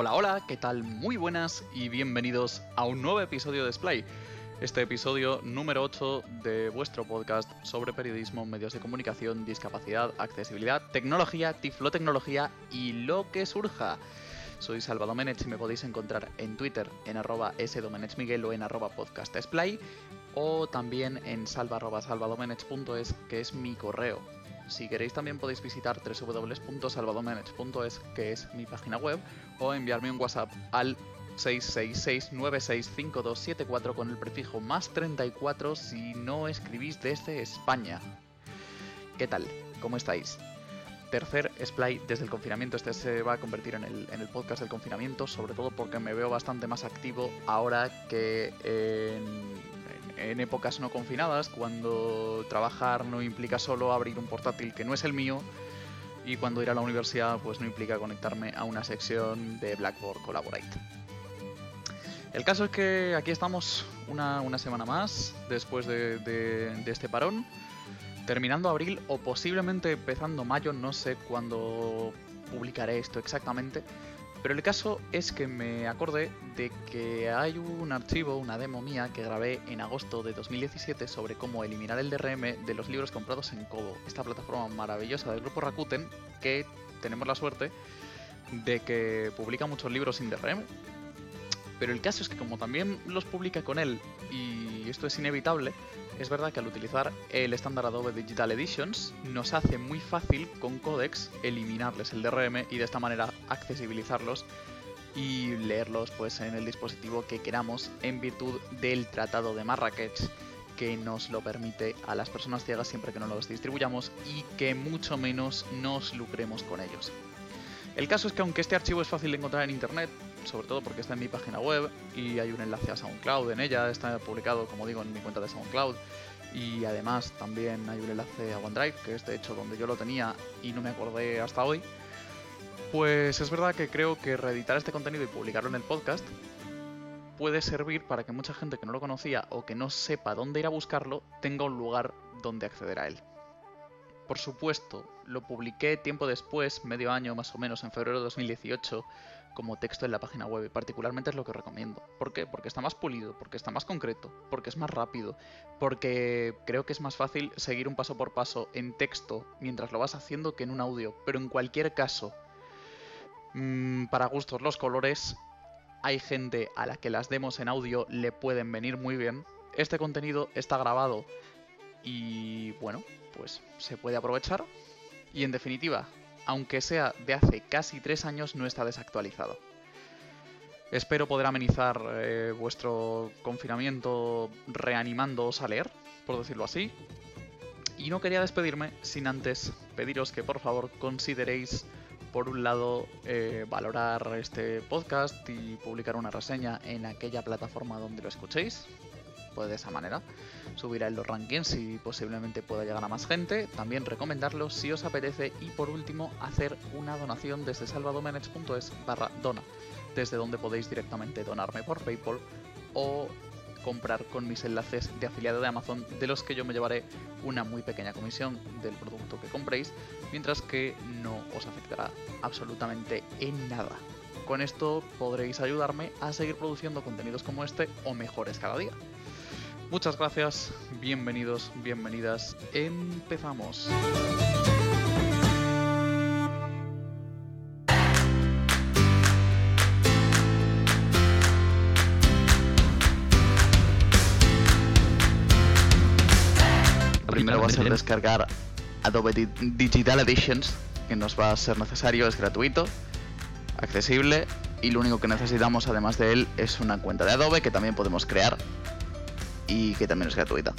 Hola, hola, ¿qué tal? Muy buenas y bienvenidos a un nuevo episodio de Splay. Este episodio número 8 de vuestro podcast sobre periodismo, medios de comunicación, discapacidad, accesibilidad, tecnología, tiflotecnología y lo que surja. Soy Salva Domenech y me podéis encontrar en Twitter en arroba sdomenechmiguel o en arroba podcastsplay o también en salva que es mi correo. Si queréis también podéis visitar www.salvadomenech.es, que es mi página web, o enviarme un WhatsApp al 666-965274 con el prefijo más 34 si no escribís desde España. ¿Qué tal? ¿Cómo estáis? tercer Splay desde el confinamiento. Este se va a convertir en el, en el, podcast del confinamiento, sobre todo porque me veo bastante más activo ahora que en, en, épocas no confinadas, cuando trabajar no implica solo abrir un portátil que no es el mío. Y cuando ir a la universidad, pues no implica conectarme a una sección de Blackboard Collaborate. El caso es que aquí estamos una, una semana más, después de, de, de este parón terminando abril o posiblemente empezando mayo, no sé cuándo publicaré esto exactamente. Pero el caso es que me acordé de que hay un archivo, una demo mía que grabé en agosto de 2017 sobre cómo eliminar el DRM de los libros comprados en Kobo, esta plataforma maravillosa del grupo Rakuten que tenemos la suerte de que publica muchos libros sin DRM. Pero el caso es que como también los publica con él y esto es inevitable, es verdad que al utilizar el estándar Adobe Digital Editions nos hace muy fácil con Codex eliminarles el DRM y de esta manera accesibilizarlos y leerlos pues en el dispositivo que queramos en virtud del Tratado de Marrakech que nos lo permite a las personas ciegas siempre que no los distribuyamos y que mucho menos nos lucremos con ellos. El caso es que aunque este archivo es fácil de encontrar en internet, sobre todo porque está en mi página web y hay un enlace a SoundCloud en ella, está publicado como digo en mi cuenta de SoundCloud y además también hay un enlace a OneDrive, que es de hecho donde yo lo tenía y no me acordé hasta hoy. Pues es verdad que creo que reeditar este contenido y publicarlo en el podcast puede servir para que mucha gente que no lo conocía o que no sepa dónde ir a buscarlo tenga un lugar donde acceder a él. Por supuesto, lo publiqué tiempo después, medio año más o menos, en febrero de 2018, como texto en la página web. Particularmente es lo que recomiendo. ¿Por qué? Porque está más pulido, porque está más concreto, porque es más rápido, porque creo que es más fácil seguir un paso por paso en texto mientras lo vas haciendo que en un audio. Pero en cualquier caso, mmm, para gustos los colores, hay gente a la que las demos en audio le pueden venir muy bien. Este contenido está grabado y bueno, pues se puede aprovechar. Y en definitiva, aunque sea de hace casi tres años, no está desactualizado. Espero poder amenizar eh, vuestro confinamiento reanimándoos a leer, por decirlo así. Y no quería despedirme sin antes pediros que por favor consideréis, por un lado, eh, valorar este podcast y publicar una reseña en aquella plataforma donde lo escuchéis, de esa manera. Subirá en los rankings y posiblemente pueda llegar a más gente. También recomendarlo si os apetece. Y por último, hacer una donación desde salvadomenech.es barra dona, desde donde podéis directamente donarme por PayPal o comprar con mis enlaces de afiliado de Amazon, de los que yo me llevaré una muy pequeña comisión del producto que compréis, mientras que no os afectará absolutamente en nada. Con esto podréis ayudarme a seguir produciendo contenidos como este o mejores cada día. Muchas gracias, bienvenidos, bienvenidas. Empezamos. Primero va a ser descargar Adobe Digital Editions, que nos va a ser necesario, es gratuito, accesible y lo único que necesitamos además de él es una cuenta de Adobe que también podemos crear y que también es gratuita.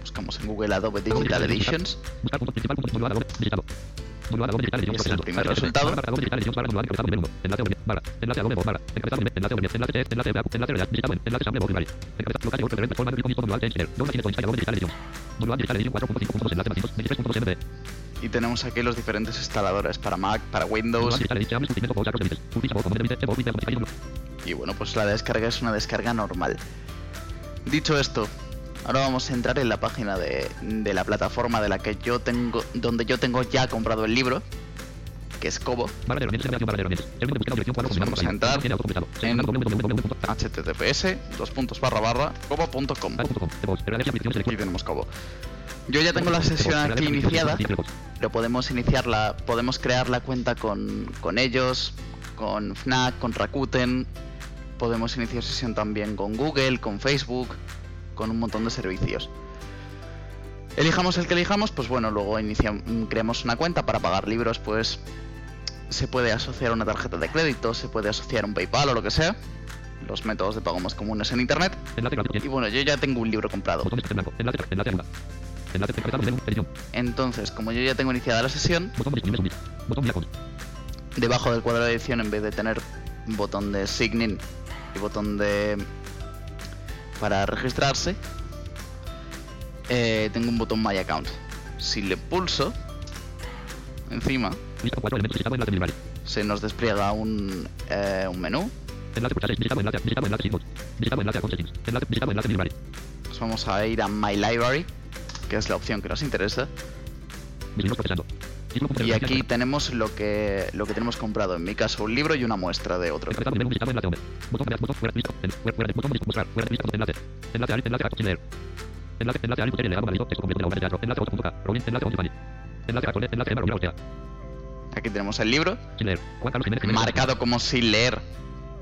Buscamos en Google Adobe Digital Editions. Es el primer resultado. Y tenemos aquí los diferentes instaladores para Mac, para Windows. Y bueno, pues la descarga es una descarga normal. Dicho esto, Ahora vamos a entrar en la página de, de la plataforma de la que yo tengo, donde yo tengo ya comprado el libro, que es Kobo. Pues vamos a entrar en- https dos puntos barra barra kobo.com aquí tenemos Kobo yo ya tengo la sesión aquí iniciada. Pero podemos iniciarla podemos crear la cuenta con, con ellos con Fnac con Rakuten podemos iniciar sesión también con Google con Facebook con un montón de servicios elijamos el que elijamos pues bueno luego iniciamos creamos una cuenta para pagar libros pues se puede asociar una tarjeta de crédito se puede asociar un PayPal o lo que sea los métodos de pago más comunes en internet Enlace y bueno yo ya tengo un libro comprado de blanco. Enlace, enlace entonces como yo ya tengo iniciada la sesión debajo del cuadro de edición en vez de tener botón de sign in y botón de para registrarse eh, tengo un botón my account si le pulso encima se nos despliega un, eh, un menú pues vamos a ir a my library que es la opción que nos interesa y aquí tenemos lo que lo que tenemos comprado en mi caso un libro y una muestra de otro aquí tenemos el libro marcado como sin leer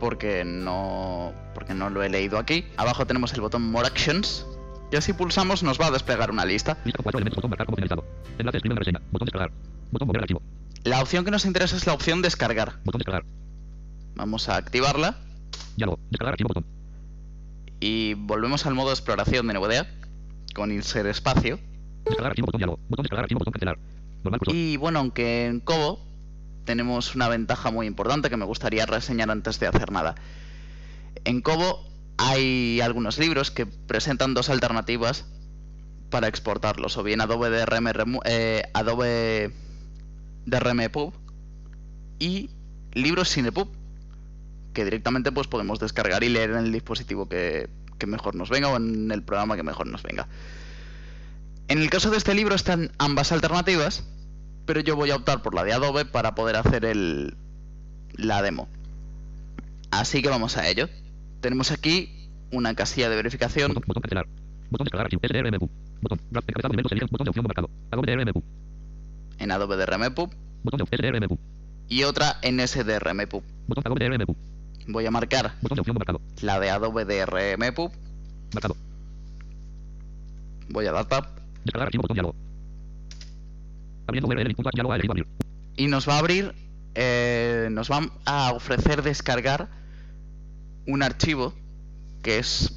porque no porque no lo he leído aquí. Abajo tenemos el botón More Actions y así pulsamos nos va a desplegar una lista. Lista con cuatro elementos, botón marcar como finalizado. Enlace, escribe una reseña. Botón descargar. Botón mover al archivo. La opción que nos interesa es la opción descargar. Botón descargar. Vamos a activarla Diálogo. Descargar archivo, botón. y volvemos al modo de exploración de NVDA con insert espacio. Descargar archivo, botón diálogo. Botón descargar archivo, botón cancelar. Normal cursor. Y bueno, aunque en Kobo tenemos una ventaja muy importante que me gustaría reseñar antes de hacer nada. En Kobo hay algunos libros que presentan dos alternativas para exportarlos, o bien Adobe DRM, eh, Adobe DRM Pub y libros sin EPUB, que directamente pues podemos descargar y leer en el dispositivo que, que mejor nos venga o en el programa que mejor nos venga. En el caso de este libro están ambas alternativas, pero yo voy a optar por la de Adobe para poder hacer el, la demo. Así que vamos a ello. Tenemos aquí una casilla de verificación. Botón, botón cancelar. Botón descargar archivo. SDRMQ. Botón. Graph encabezado elementos edición. Botón de opción marcado. Adobe en Adobe DRM Pub Botón de y otra en SDRM Pub. Botón Adobe. Voy a marcar Botón de opción marcado. la de Adobe DRM Pub. Marcado. Voy a dar tab Descargar archivo. Botón diálogo. Abriendo URL. Punto diálogo. Elegir abrir. y nos va a abrir, eh, nos va a ofrecer descargar un archivo que es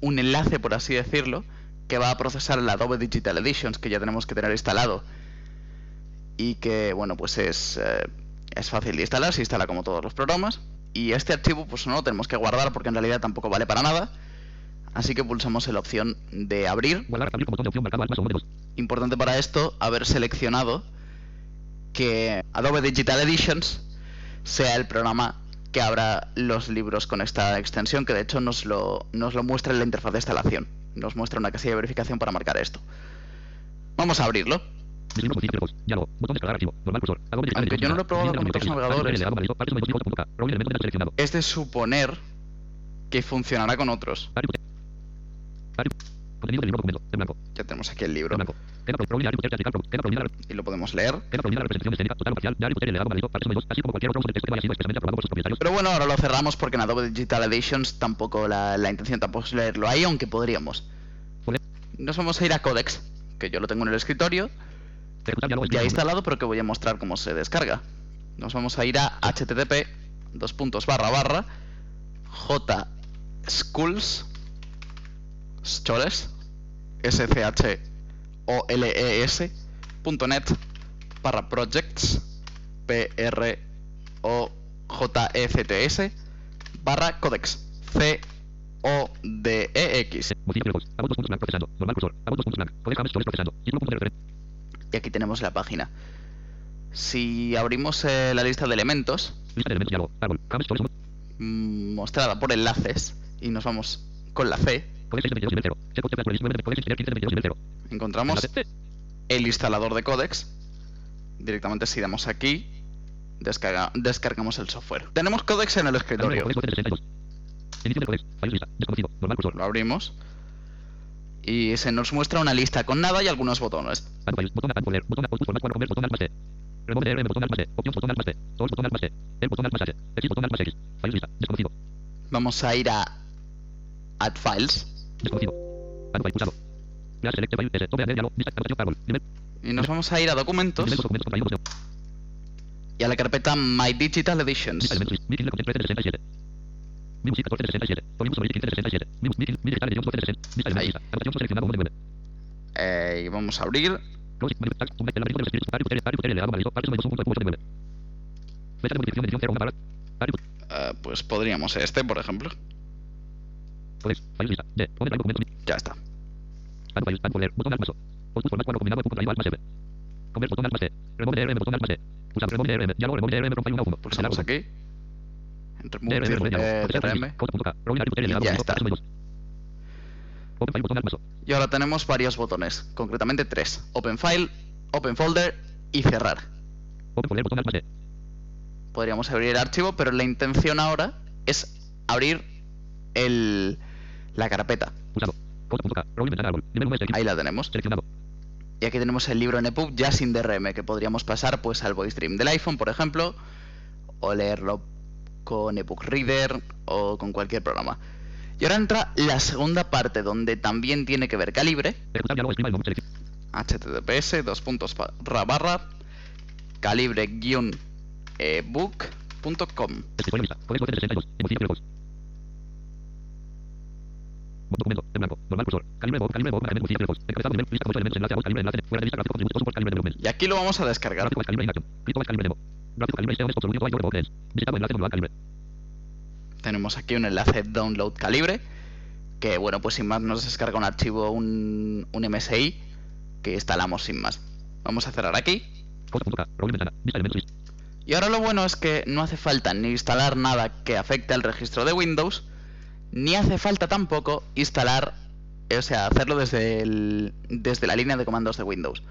un enlace, por así decirlo, que va a procesar el Adobe Digital Editions que ya tenemos que tener instalado. Y que, bueno, pues es, eh, es fácil de instalar, se instala como todos los programas. Y este archivo pues no lo tenemos que guardar porque en realidad tampoco vale para nada, así que pulsamos en la opción de abrir. Importante para esto haber seleccionado que Adobe Digital Editions sea el programa que abra los libros con esta extensión, que de hecho nos lo, nos lo muestra en la interfaz de instalación. Nos muestra una casilla de verificación para marcar esto. Vamos a abrirlo. Aunque yo no lo he probado con otros navegadores. Es de suponer que funcionará con otros. Ya tenemos aquí el libro. Y lo podemos leer. Pero bueno, ahora lo cerramos porque en Adobe Digital Editions tampoco la, la intención tampoco es leerlo ahí, aunque podríamos. Nos vamos a ir a Codex, que yo lo tengo en el escritorio, ya instalado, pero que voy a mostrar cómo se descarga. Nos vamos a ir a http dos puntos barra barra jschools e net barra projects p r o j e c t s barra codex c o e y aquí tenemos la página. Si abrimos eh, la lista de elementos, mm, mostrada por enlaces, y nos vamos con la C, Codex 622 nivel 0. Checkbox de Pluralismo de Codex Engineer 1522 nivel 0. Encontramos el instalador de Codex. Directamente si damos aquí, descarga- descargamos el software. Tenemos Codex en el escritorio. Codex Codex 62. Inicio del Codex. File lista. Desconocido. Normal cursor. Lo abrimos. Y se nos muestra una lista con nada y algunos botones. Add file. Botón add folder. Botón output format 4 convert. Botón alt más T. Remove DRM. Botón alt más T. Options. Botón alt más T. Tools. Botón alt más T. El botón alt más H. Exit. Botón alt más X. File lista. Desconocido. Vamos a ir a Add Files. Desconocido. Pulsado. Y nos vamos a ir a Documentos y a la carpeta My Digital Editions. elementos. Mi Kindle content 1367. Mi música 1467. Volumen sobre 1567. Mi mi mi digital edición 1460. Vista Ahí. elementos. Anotación seleccionado 1 de 9. Eh, y vamos a abrir. Close. Manual. Tag. Un vector. El algoritmo de los espíritus. Varios usuarios. Varios usuarios. Legado válido. Varios números. Un punto. de 9. Fecha de modificación. Edición 0. Una barra. Varios. Eh, pues podríamos este, por ejemplo. Codex. File lista. D. Pone drive documento. Ya está. Add file. Add folder. Botón alt más O. Output format 4 combinado. Punto drive alt más M. Convert. Botón alt más T. Remove DRM. Botón alt más T. Pulsado. Remove DRM. Diálogo. Remove DRM from file 1 a 1. Pulsamos aquí. Remove DRM. DRM. Legado Ya está. Y ahora tenemos varios botones, concretamente tres. Open File, Open Folder y cerrar. Podríamos abrir el archivo, pero la intención ahora es abrir el, la carpeta. Pulsado. Code.k. Rolling ventana árbol. Nivel 1 de Ahí la tenemos. Y aquí tenemos el libro en EPUB ya sin DRM, que podríamos pasar pues al Voice Dream del iPhone, por ejemplo, o leerlo con ebook Reader o con cualquier programa. Y ahora entra la segunda parte, donde también tiene que ver calibre, https dos puntos barra barra calibre-ebook.com Documento. En blanco. Normal cursor. Calibre Bob. Calibre Bob. Margen Emoción Firefox. Encabezado nivel. Lista con ocho elementos. Enlace a voz. Calibre enlace. Fuera de lista. Gráfico contributo. Support. Calibre development. Y aquí lo vamos a descargar. Gráfico calibre. Gráfico calibre. Visitado enlace manual calibre. Tenemos aquí un enlace download calibre, que bueno, pues sin más nos descarga un archivo, un, un MSI, que instalamos sin más. Vamos a cerrar aquí. Y ahora lo bueno es que no hace falta ni instalar nada que afecte al registro de Windows, ni hace falta tampoco instalar, o sea, hacerlo desde, el- desde la línea de comandos de Windows,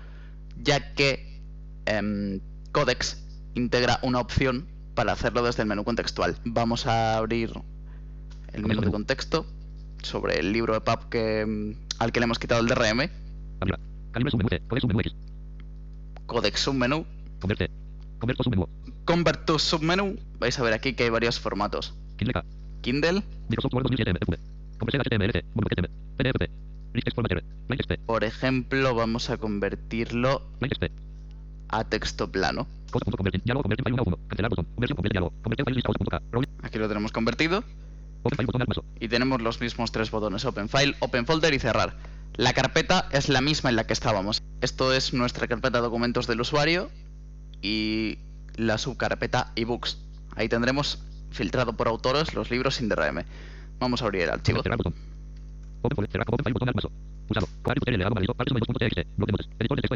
ya que em, Codex integra una opción para hacerlo desde el menú contextual. Vamos a abrir el menú de contexto sobre el libro de pub que, em, al que le hemos quitado el DRM, Arriba. Calibre submenú C. Codex submenú X. Codex submenú, Converte. Converto submenú. Convert to submenú, vais a ver aquí que hay varios formatos. Kindle, Microsoft Word 2007 MFV. Conversión HTML. Mono HTML. PDF. Rich Text Format R. Plain Text. Por ejemplo, vamos a convertirlo a texto plano. Code.convertir. Diálogo convertir file 1 a 1. Cancelar botón. Conversión convierte diálogo. Convertir file lista 8.k. Rolling. Aquí lo tenemos convertido. Y tenemos los mismos tres botones, Open File, Open Folder y Cerrar. La carpeta es la misma en la que estábamos. Esto es nuestra carpeta documentos del usuario y la subcarpeta ebooks. Ahí tendremos filtrado por autores los libros sin DRM. Vamos a abrir el archivo.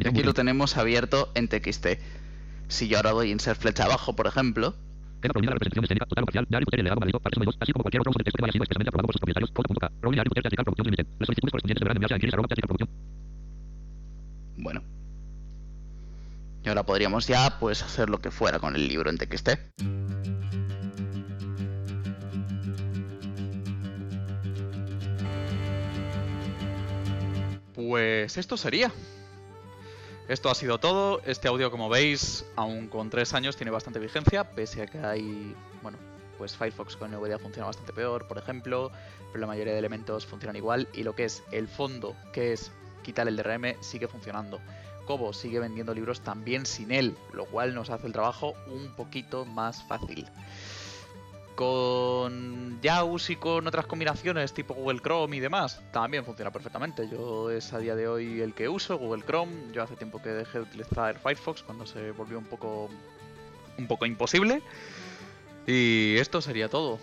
Aquí lo tenemos abierto en TXT. Si yo ahora doy insert flecha abajo, por ejemplo, bueno. Y ahora podríamos ya pues hacer lo que fuera con el libro en TXT. Pues esto sería. Esto ha sido todo. Este audio, como veis, aún con tres años, tiene bastante vigencia, pese a que hay, bueno, pues Firefox con NVDA funciona bastante peor, por ejemplo, pero la mayoría de elementos funcionan igual y lo que es el fondo, que es quitar el DRM, sigue funcionando. Kobo sigue vendiendo libros también sin él, lo cual nos hace el trabajo un poquito más fácil. Con y con otras combinaciones tipo Google Chrome y demás, también funciona perfectamente. Yo es a día de hoy el que uso, Google Chrome. Yo hace tiempo que dejé de utilizar Firefox cuando se volvió un poco un poco imposible. Y esto sería todo.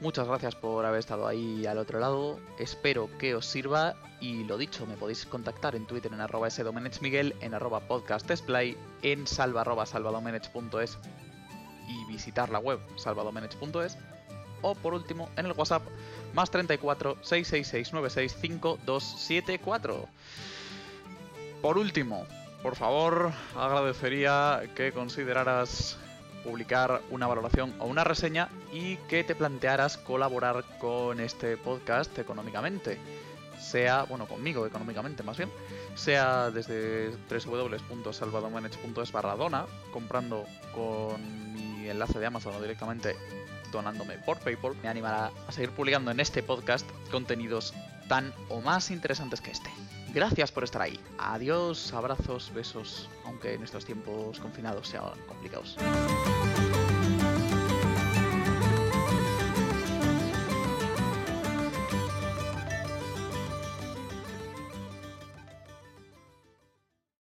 Muchas gracias por haber estado ahí al otro lado. Espero que os sirva. Y lo dicho, me podéis contactar en Twitter en arroba sdomenechmiguel, en arroba podcastdisplay, en salva arroba y visitar la web salvadomenech.es. O por último, en el WhatsApp más 34 666 965274. Por último, por favor, agradecería que consideraras publicar una valoración o una reseña y que te plantearas colaborar con este podcast económicamente. Sea, bueno, conmigo económicamente más bien, sea desde www.salvadomanage.es barra dona, comprando con enlace de Amazon o directamente donándome por PayPal, me animará a seguir publicando en este podcast contenidos tan o más interesantes que este. Gracias por estar ahí. Adiós, abrazos, besos, aunque en estos tiempos confinados sean complicados.